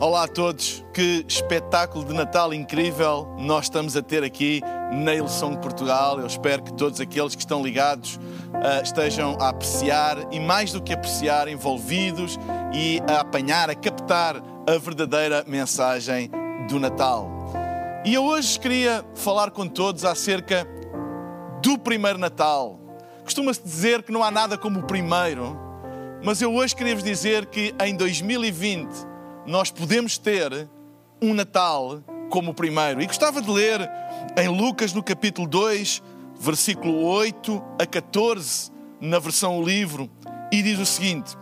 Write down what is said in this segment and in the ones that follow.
Olá a todos, que espetáculo de Natal incrível nós estamos a ter aqui na Ilson Portugal. Eu espero que todos aqueles que estão ligados uh, estejam a apreciar e, mais do que apreciar, envolvidos e a apanhar, a captar a verdadeira mensagem do Natal. E eu hoje queria falar com todos acerca do primeiro Natal. Costuma-se dizer que não há nada como o primeiro, mas eu hoje queria vos dizer que em 2020 nós podemos ter um Natal como o primeiro. E gostava de ler em Lucas, no capítulo 2, versículo 8 a 14, na versão livro, e diz o seguinte: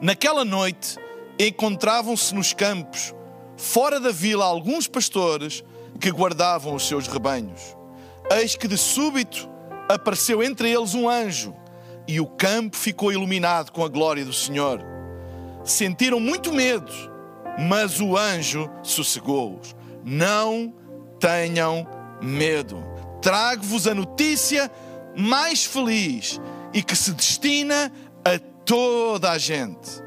Naquela noite encontravam-se nos campos, fora da vila, alguns pastores que guardavam os seus rebanhos. Eis que de súbito apareceu entre eles um anjo, e o campo ficou iluminado com a glória do Senhor sentiram muito medo, mas o anjo sossegou-os. Não tenham medo. Trago-vos a notícia mais feliz e que se destina a toda a gente.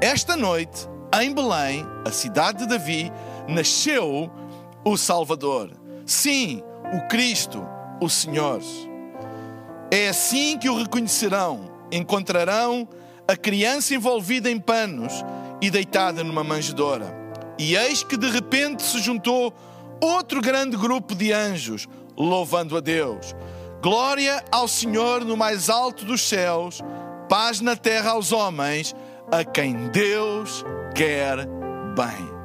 Esta noite, em Belém, a cidade de Davi, nasceu o Salvador. Sim, o Cristo, o Senhor. É assim que o reconhecerão. Encontrarão a criança envolvida em panos e deitada numa manjedoura. E eis que de repente se juntou outro grande grupo de anjos, louvando a Deus. Glória ao Senhor no mais alto dos céus, paz na terra aos homens, a quem Deus quer bem.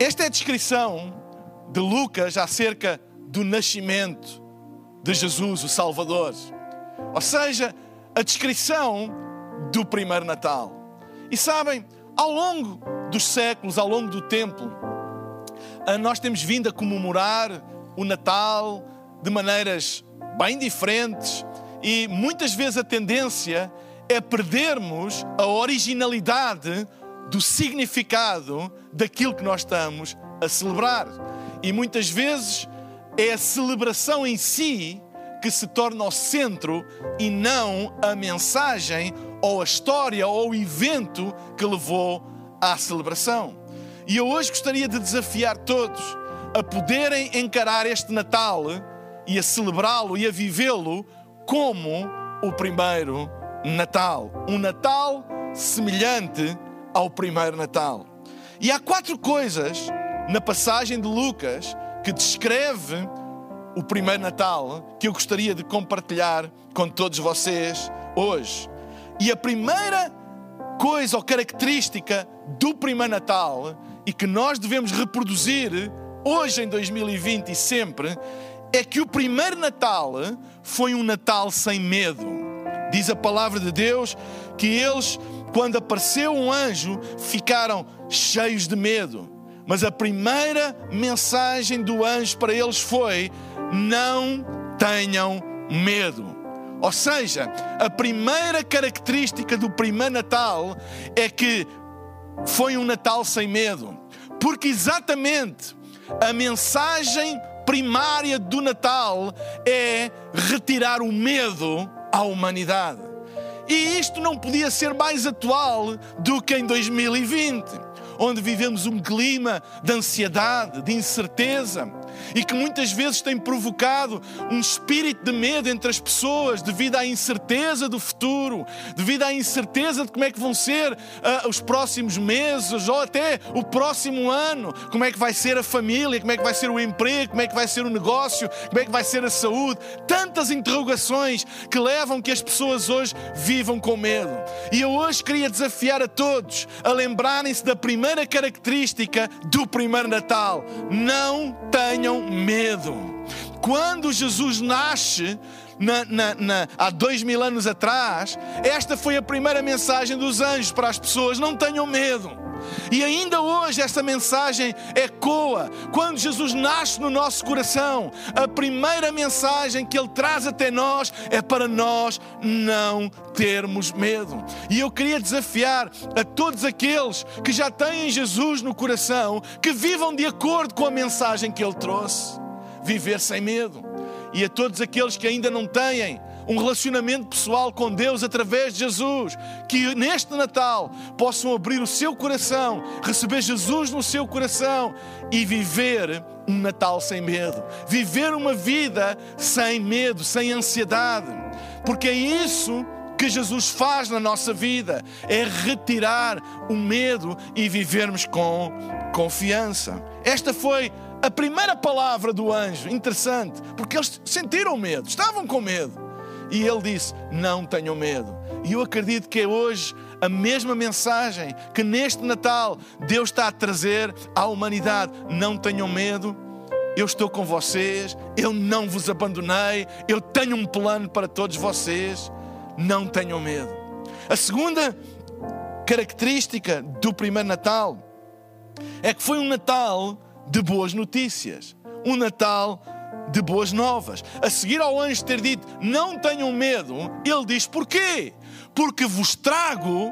Esta é a descrição de Lucas acerca do nascimento de Jesus, o Salvador. Ou seja, a descrição do primeiro Natal. E sabem, ao longo dos séculos, ao longo do tempo, ah, nós temos vindo a comemorar o Natal de maneiras bem diferentes e muitas vezes a tendência é perdermos a originalidade do significado daquilo que nós estamos a celebrar. E muitas vezes é a celebração em si que se torna o centro e não a mensagem ou a história ou o evento que levou à celebração. E eu hoje gostaria de desafiar todos a poderem encarar este Natal e a celebrá-lo e a vivê-lo como o primeiro Natal. Um Natal semelhante ao primeiro Natal. E há quatro coisas na passagem de Lucas que descreve o primeiro Natal que eu gostaria de compartilhar com todos vocês hoje. E a primeira coisa ou característica do primeiro Natal e que nós devemos reproduzir hoje em 2020 e sempre é que o primeiro Natal foi um Natal sem medo. Diz a palavra de Deus que eles, quando apareceu um anjo, ficaram cheios de medo. Mas a primeira mensagem do anjo para eles foi: não tenham medo. Ou seja, a primeira característica do primeiro Natal é que foi um Natal sem medo. Porque exatamente a mensagem primária do Natal é retirar o medo à humanidade. E isto não podia ser mais atual do que em 2020, onde vivemos um clima de ansiedade, de incerteza, e que muitas vezes tem provocado um espírito de medo entre as pessoas devido à incerteza do futuro, devido à incerteza de como é que vão ser uh, os próximos meses ou até o próximo ano, como é que vai ser a família, como é que vai ser o emprego, como é que vai ser o negócio, como é que vai ser a saúde. Tantas interrogações que levam que as pessoas hoje vivam com medo. E eu hoje queria desafiar a todos a lembrarem-se da primeira característica do primeiro Natal: não tenham medo. Quando Jesus nasce, na, na, na, há dois mil anos atrás, esta foi a primeira mensagem dos anjos para as pessoas: não tenham medo. E ainda hoje esta mensagem ecoa. Quando Jesus nasce no nosso coração, a primeira mensagem que Ele traz até nós é para nós não termos medo. E eu queria desafiar a todos aqueles que já têm Jesus no coração, que vivam de acordo com a mensagem que Ele trouxe. Viver sem medo. E a todos aqueles que ainda não têm, um relacionamento pessoal com Deus através de Jesus, que neste Natal possam abrir o seu coração, receber Jesus no seu coração e viver um Natal sem medo, viver uma vida sem medo, sem ansiedade, porque é isso que Jesus faz na nossa vida, é retirar o medo e vivermos com confiança. Esta foi a primeira palavra do anjo, interessante, porque eles sentiram medo, estavam com medo. E ele disse: Não tenham medo. E eu acredito que é hoje a mesma mensagem que neste Natal Deus está a trazer à humanidade. Não tenham medo, eu estou com vocês, eu não vos abandonei, eu tenho um plano para todos vocês. Não tenham medo. A segunda característica do primeiro Natal é que foi um Natal de boas notícias. Um Natal de boas novas. A seguir ao anjo ter dito: Não tenham medo, ele diz: Porquê? Porque vos trago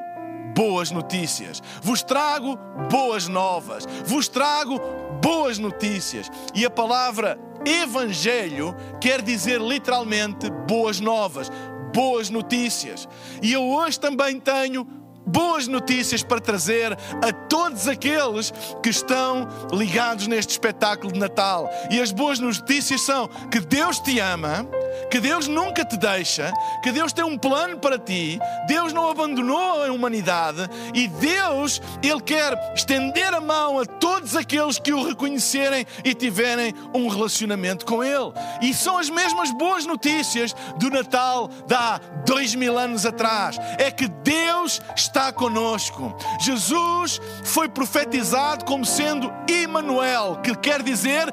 boas notícias, vos trago boas novas, vos trago boas notícias. E a palavra Evangelho quer dizer literalmente boas novas, boas notícias. E eu hoje também tenho boas notícias para trazer a todos aqueles que estão ligados neste espetáculo de Natal. E as boas notícias são que Deus te ama, que Deus nunca te deixa, que Deus tem um plano para ti, Deus não abandonou a humanidade e Deus, Ele quer estender a mão a todos aqueles que o reconhecerem e tiverem um relacionamento com Ele. E são as mesmas boas notícias do Natal de há dois mil anos atrás. É que Deus está conosco. Jesus foi profetizado como sendo Emmanuel, que quer dizer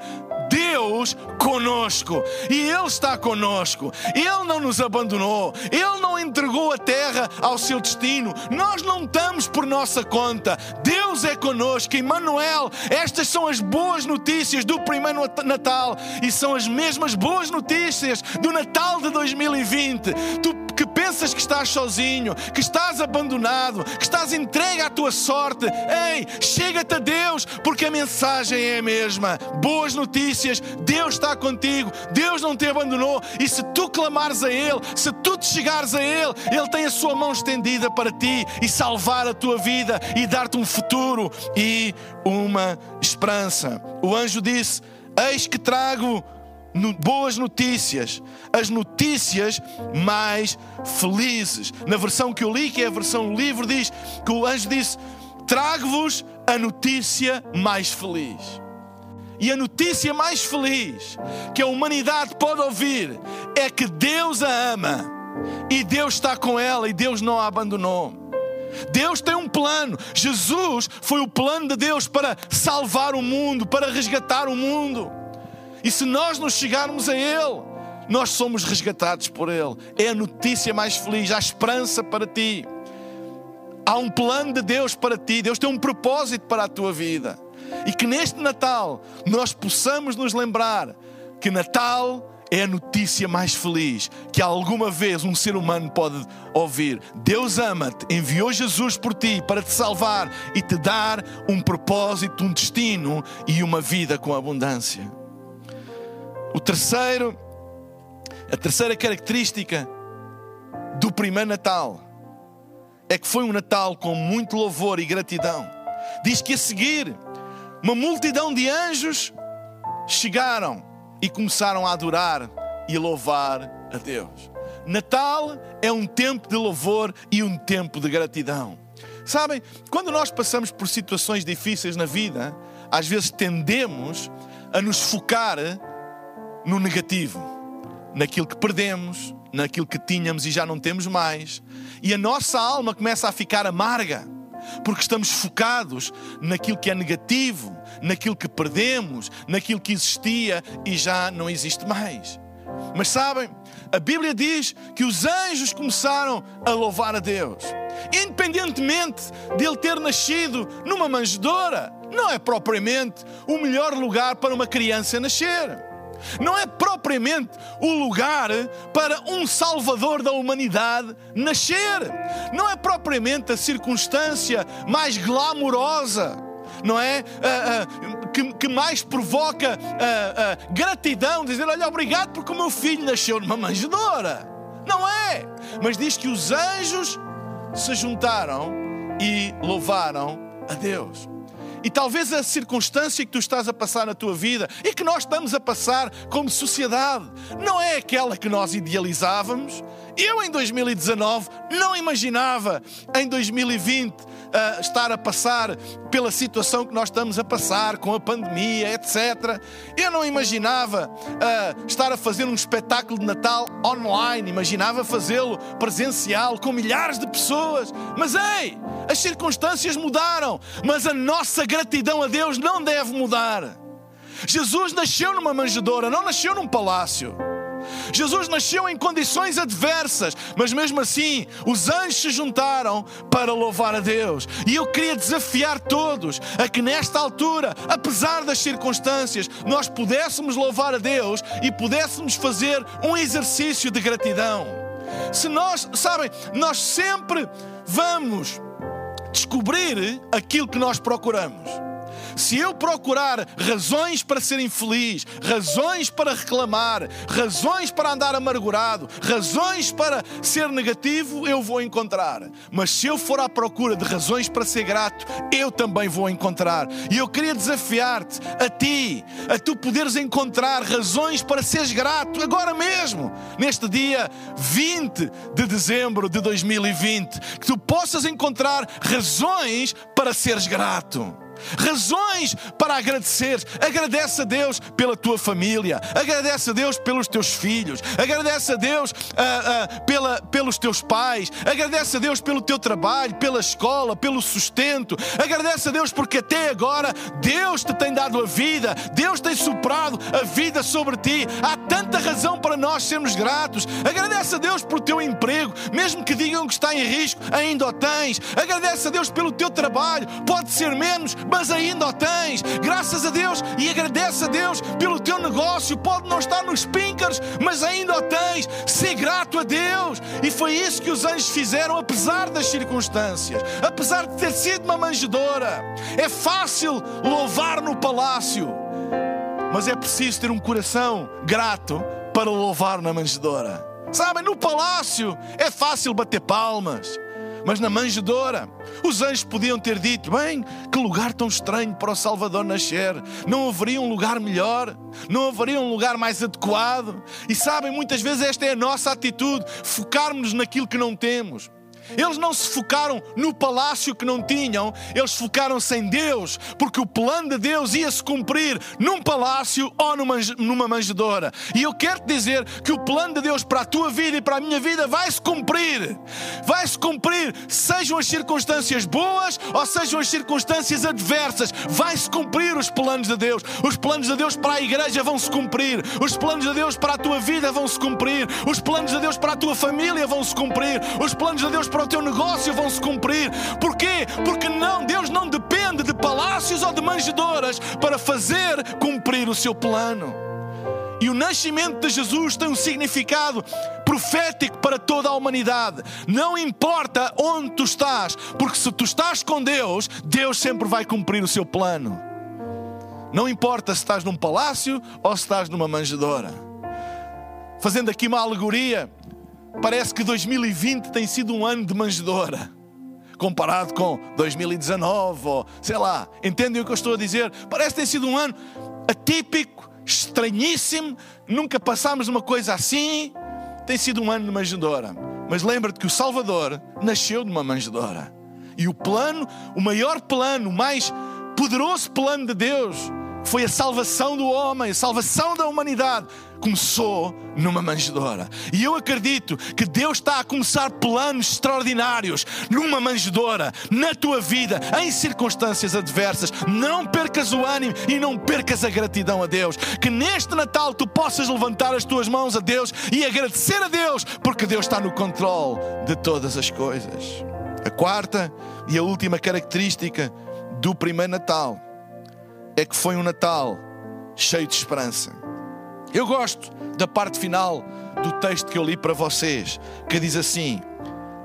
Deus conosco e Ele está conosco. Ele não nos abandonou, Ele não entregou a terra ao seu destino. Nós não estamos por nossa conta. Deus é conosco. Emmanuel, estas são as boas notícias do primeiro Natal e são as mesmas boas notícias do Natal de 2020. Tu que pensas que estás sozinho, que estás abandonado, que estás entregue à tua sorte, ei, chega-te a Deus, porque a mensagem é a mesma. Boas notícias, Deus está contigo, Deus não te abandonou, e se tu clamares a Ele, se tu te chegares a Ele, Ele tem a sua mão estendida para ti e salvar a tua vida e dar-te um futuro e uma esperança. O anjo disse: Eis que trago boas notícias, as notícias mais felizes. Na versão que eu li, que é a versão livre, diz que o anjo disse: Trago-vos a notícia mais feliz. E a notícia mais feliz que a humanidade pode ouvir é que Deus a ama e Deus está com ela e Deus não a abandonou. Deus tem um plano. Jesus foi o plano de Deus para salvar o mundo, para resgatar o mundo. E se nós nos chegarmos a Ele, nós somos resgatados por Ele. É a notícia mais feliz, há esperança para ti. Há um plano de Deus para ti, Deus tem um propósito para a tua vida. E que neste Natal nós possamos nos lembrar que Natal é a notícia mais feliz que alguma vez um ser humano pode ouvir. Deus ama-te, enviou Jesus por ti para te salvar e te dar um propósito, um destino e uma vida com abundância. O terceiro, a terceira característica do primeiro Natal é que foi um Natal com muito louvor e gratidão. Diz que a seguir, uma multidão de anjos chegaram e começaram a adorar e louvar a Deus. Natal é um tempo de louvor e um tempo de gratidão. Sabem, quando nós passamos por situações difíceis na vida, às vezes tendemos a nos focar no negativo, naquilo que perdemos, naquilo que tínhamos e já não temos mais. E a nossa alma começa a ficar amarga, porque estamos focados naquilo que é negativo, naquilo que perdemos, naquilo que existia e já não existe mais. Mas sabem, a Bíblia diz que os anjos começaram a louvar a Deus. independentemente de ele ter nascido numa manjedoura, não é propriamente o melhor lugar para uma criança nascer. Não é propriamente o lugar para um salvador da humanidade nascer. Não é propriamente a circunstância mais glamourosa, não é? Uh, uh, que, que, mais provoca uh, gratidão, dizer: Olha, obrigado porque o meu filho nasceu numa manjedoura. Não é. Mas diz que os anjos se juntaram e louvaram a Deus. E talvez a circunstância que tu estás a passar na tua vida e que nós estamos a passar como sociedade não é aquela que nós idealizávamos. Eu, em 2019, não imaginava em 2020 uh, estar a passar pela situação que nós estamos a passar, com a pandemia, etc. Eu não imaginava uh, estar a fazer um espetáculo de Natal online, imaginava fazê-lo presencial, com milhares de pessoas. Mas ei, as circunstâncias mudaram, mas a nossa gratidão a Deus não deve mudar. Jesus nasceu numa manjedoura, não nasceu num palácio. Jesus nasceu em condições adversas, mas mesmo assim os anjos se juntaram para louvar a Deus. E eu queria desafiar todos a que nesta altura, apesar das circunstâncias, nós pudéssemos louvar a Deus e pudéssemos fazer um exercício de gratidão. Se nós, sabem, nós sempre vamos descobrir aquilo que nós procuramos. Se eu procurar razões para ser infeliz, razões para reclamar, razões para andar amargurado, razões para ser negativo, eu vou encontrar. Mas se eu for à procura de razões para ser grato, eu também vou encontrar. E eu queria desafiar-te, a ti, a tu poderes encontrar razões para seres grato agora mesmo, neste dia 20 de dezembro de 2020, que tu possas encontrar razões para seres grato razões para agradecer. Agradece a Deus pela tua família, agradece a Deus pelos teus filhos, agradece a Deus uh, uh, pela, pelos teus pais, agradece a Deus pelo teu trabalho, pela escola, pelo sustento, agradece a Deus porque até agora Deus te tem dado a vida, Deus tem soprado a vida sobre ti. Há tanta razão para nós sermos gratos. Agradece a Deus pelo teu emprego, mesmo que digam que está em risco, ainda o tens. Agradece a Deus pelo teu trabalho, pode ser menos, mas ainda o tens. Graças a Deus e agradece a Deus pelo teu negócio. Pode não estar nos pinkers, mas ainda o tens. Ser grato a Deus. E foi isso que os anjos fizeram, apesar das circunstâncias, apesar de ter sido uma manjedora. É fácil louvar no palácio, mas é preciso ter um coração grato para louvar na manjedora. Sabem, no palácio é fácil bater palmas. Mas na manjedoura, os anjos podiam ter dito: bem, que lugar tão estranho para o Salvador nascer. Não haveria um lugar melhor? Não haveria um lugar mais adequado? E sabem, muitas vezes esta é a nossa atitude: focarmos naquilo que não temos. Eles não se focaram no palácio que não tinham, eles focaram-se em Deus, porque o plano de Deus ia se cumprir num palácio ou numa manjedoura. E eu quero te dizer que o plano de Deus para a tua vida e para a minha vida vai se cumprir. Vai se cumprir, sejam as circunstâncias boas ou sejam as circunstâncias adversas, vai se cumprir os planos de Deus. Os planos de Deus para a igreja vão se cumprir, os planos de Deus para a tua vida vão se cumprir, os planos de Deus para a tua família vão se cumprir, os planos de Deus para para o teu negócio vão se cumprir. Porquê? Porque não, Deus não depende de palácios ou de manjedoras para fazer cumprir o seu plano. E o nascimento de Jesus tem um significado profético para toda a humanidade. Não importa onde tu estás, porque se tu estás com Deus, Deus sempre vai cumprir o seu plano. Não importa se estás num palácio ou se estás numa manjedoura. Fazendo aqui uma alegoria, Parece que 2020 tem sido um ano de manjedora comparado com 2019, ou sei lá, entendem o que eu estou a dizer? Parece ter sido um ano atípico, estranhíssimo, nunca passámos uma coisa assim. Tem sido um ano de manjedora. Mas lembra-te que o Salvador nasceu de uma manjedora. E o plano, o maior plano, o mais poderoso plano de Deus, foi a salvação do homem, a salvação da humanidade começou numa manjedoura. E eu acredito que Deus está a começar planos extraordinários numa manjedoura, na tua vida, em circunstâncias adversas. Não percas o ânimo e não percas a gratidão a Deus. Que neste Natal tu possas levantar as tuas mãos a Deus e agradecer a Deus, porque Deus está no controle de todas as coisas. A quarta e a última característica do primeiro Natal é que foi um Natal cheio de esperança. Eu gosto da parte final do texto que eu li para vocês, que diz assim: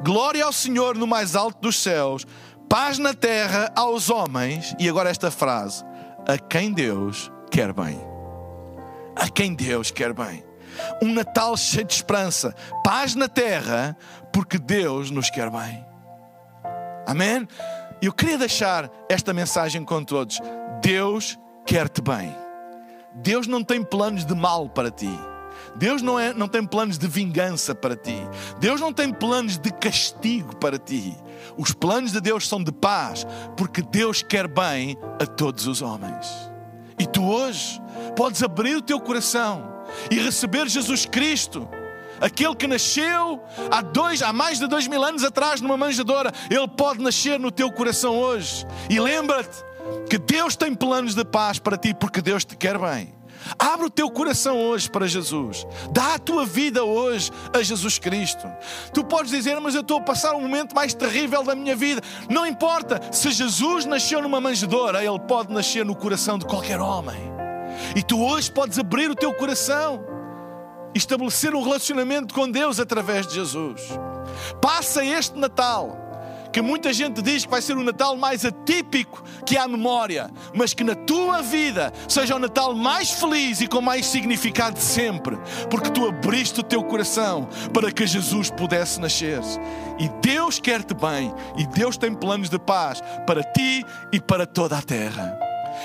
Glória ao Senhor no mais alto dos céus, paz na terra aos homens, e agora esta frase: a quem Deus quer bem. A quem Deus quer bem. Um Natal cheio de esperança, paz na terra, porque Deus nos quer bem. Amém? Eu queria deixar esta mensagem com todos. Deus quer-te bem. Deus não tem planos de mal para ti. Deus não, é, não tem planos de vingança para ti. Deus não tem planos de castigo para ti. Os planos de Deus são de paz, porque Deus quer bem a todos os homens. E tu hoje podes abrir o teu coração e receber Jesus Cristo aquele que nasceu há, dois, há mais de dois mil anos atrás numa manjedoura, ele pode nascer no teu coração hoje. E lembra-te que Deus tem planos de paz para ti, porque Deus te quer bem. Abre o teu coração hoje para Jesus. Dá a tua vida hoje a Jesus Cristo. Tu podes dizer, mas eu estou a passar um momento mais terrível da minha vida. Não importa, se Jesus nasceu numa manjedoura, ele pode nascer no coração de qualquer homem. E tu hoje podes abrir o teu coração e estabelecer um relacionamento com Deus através de Jesus. Passa este Natal que muita gente diz que vai ser o Natal mais atípico que há memória, mas que na tua vida seja o Natal mais feliz e com mais significado de sempre, porque tu abriste o teu coração para que Jesus pudesse nascer. E Deus quer-te bem, e Deus tem planos de paz para ti e para toda a terra.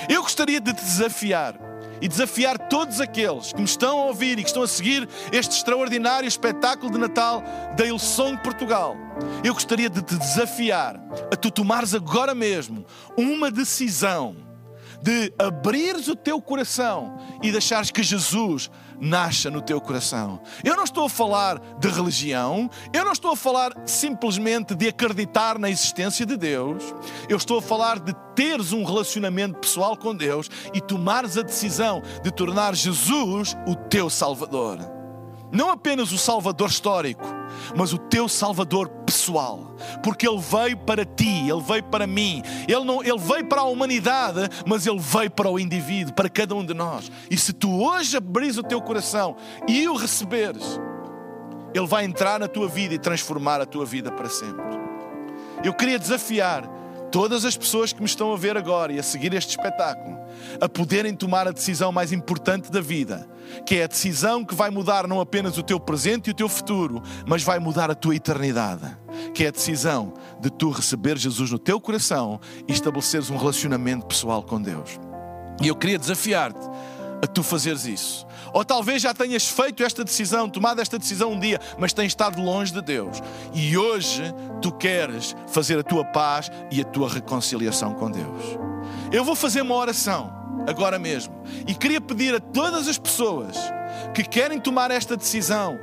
Eu gostaria de te desafiar e desafiar todos aqueles que me estão a ouvir e que estão a seguir este extraordinário espetáculo de Natal da Ilson Portugal. Eu gostaria de te desafiar a tu tomares agora mesmo uma decisão de abrires o teu coração e deixares que Jesus nasça no teu coração. Eu não estou a falar de religião, eu não estou a falar simplesmente de acreditar na existência de Deus, eu estou a falar de teres um relacionamento pessoal com Deus e tomares a decisão de tornar Jesus o teu Salvador. Não apenas o Salvador histórico, mas o teu Salvador pessoal, porque Ele veio para ti, Ele veio para mim, Ele, não, ele veio para a humanidade, mas Ele veio para o indivíduo, para cada um de nós. E se tu hoje abris o teu coração e o receberes, Ele vai entrar na tua vida e transformar a tua vida para sempre. Eu queria desafiar todas as pessoas que me estão a ver agora e a seguir este espetáculo a poderem tomar a decisão mais importante da vida, que é a decisão que vai mudar não apenas o teu presente e o teu futuro, mas vai mudar a tua eternidade, que é a decisão de tu receber Jesus no teu coração e estabeleceres um relacionamento pessoal com Deus. E eu queria desafiar-te a tu fazeres isso. Ou talvez já tenhas feito esta decisão, tomado esta decisão um dia, mas tens estado longe de Deus. E hoje tu queres fazer a tua paz e a tua reconciliação com Deus. Eu vou fazer uma oração agora mesmo. E queria pedir a todas as pessoas que querem tomar esta decisão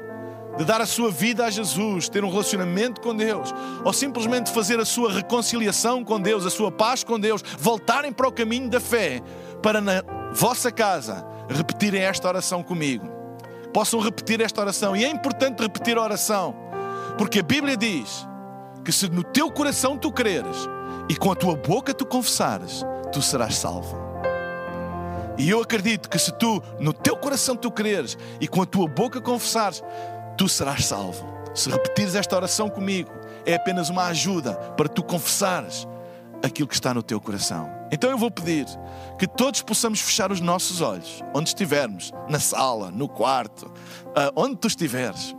de dar a sua vida a Jesus, ter um relacionamento com Deus, ou simplesmente fazer a sua reconciliação com Deus, a sua paz com Deus, voltarem para o caminho da fé, para na vossa casa repetirem esta oração comigo. Possam repetir esta oração, e é importante repetir a oração, porque a Bíblia diz que se no teu coração tu creres e com a tua boca tu confessares, tu serás salvo. E eu acredito que se tu, no teu coração, tu creres e com a tua boca confessares, tu serás salvo. Se repetires esta oração comigo, é apenas uma ajuda para tu confessares aquilo que está no teu coração. Então eu vou pedir que todos possamos fechar os nossos olhos, onde estivermos, na sala, no quarto, ah, onde tu estiveres.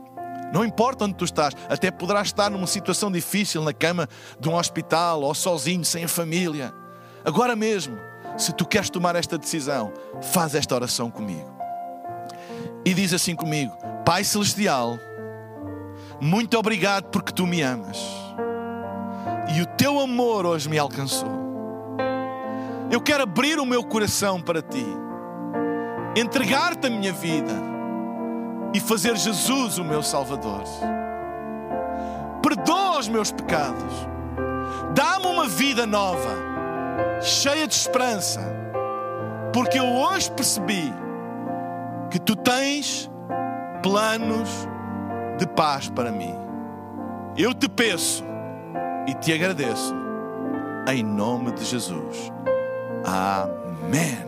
Não importa onde tu estás, até poderás estar numa situação difícil na cama de um hospital ou sozinho, sem a família. Agora mesmo, se tu queres tomar esta decisão, faz esta oração comigo. E diz assim comigo: Pai Celestial, muito obrigado porque tu me amas. E o teu amor hoje me alcançou. Eu quero abrir o meu coração para ti, entregar-te a minha vida e fazer Jesus o meu Salvador. Perdoa os meus pecados, dá-me uma vida nova cheia de esperança, porque eu hoje percebi que tu tens planos de paz para mim. Eu te peço, e te agradeço. Em nome de Jesus. Amém.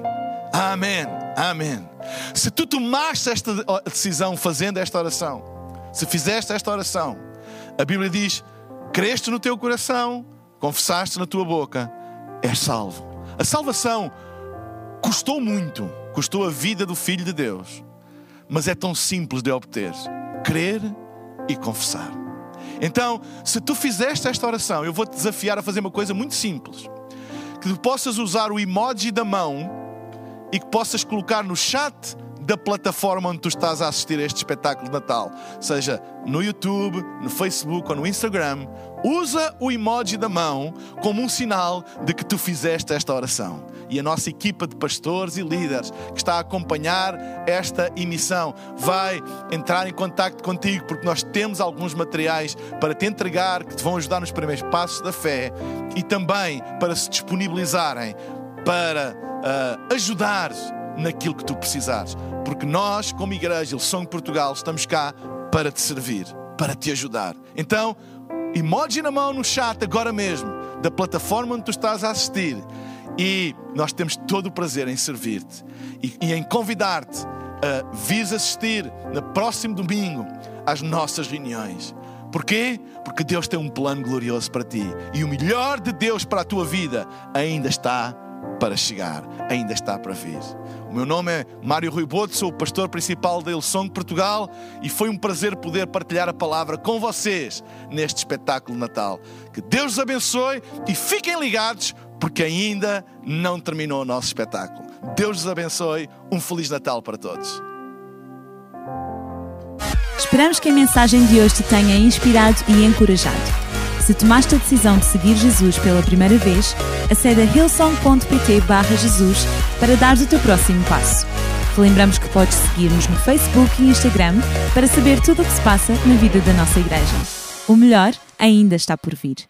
Amém. Amém. Se tu tomaste esta decisão fazendo esta oração, se fizeste esta oração, a Bíblia diz: creste no teu coração, confessaste na tua boca, és salvo. A salvação custou muito, custou a vida do Filho de Deus, mas é tão simples de obter: crer e confessar. Então, se tu fizeste esta oração, eu vou-te desafiar a fazer uma coisa muito simples: que tu possas usar o emoji da mão e que possas colocar no chat da plataforma onde tu estás a assistir a este espetáculo de Natal, seja no YouTube, no Facebook ou no Instagram, usa o emoji da mão como um sinal de que tu fizeste esta oração. E a nossa equipa de pastores e líderes que está a acompanhar esta emissão vai entrar em contato contigo porque nós temos alguns materiais para te entregar que te vão ajudar nos primeiros passos da fé e também para se disponibilizarem para uh, ajudar naquilo que tu precisares. Porque nós, como Igreja São Portugal, estamos cá para te servir, para te ajudar. Então, emoji na mão no chat agora mesmo, da plataforma onde tu estás a assistir. E nós temos todo o prazer em servir-te e, e, em convidar-te a vir assistir no próximo domingo às nossas reuniões. Porquê? Porque Deus tem um plano glorioso para ti e o melhor de Deus para a tua vida ainda está para chegar, ainda está para vir. O meu nome é Mário Rui Boto, sou o pastor principal da Ilsong Portugal e foi um prazer poder partilhar a palavra com vocês neste espetáculo de Natal. Que Deus os abençoe e fiquem ligados porque ainda não terminou o nosso espetáculo. Deus os abençoe, um Feliz Natal para todos. Esperamos que a mensagem de hoje te tenha inspirado e encorajado. Se tomaste a decisão de seguir Jesus pela primeira vez, acede a hillsong.pt Jesus para dar o teu próximo passo. Lembramos que podes seguir-nos no Facebook e Instagram para saber tudo o que se passa na vida da nossa igreja. O melhor ainda está por vir.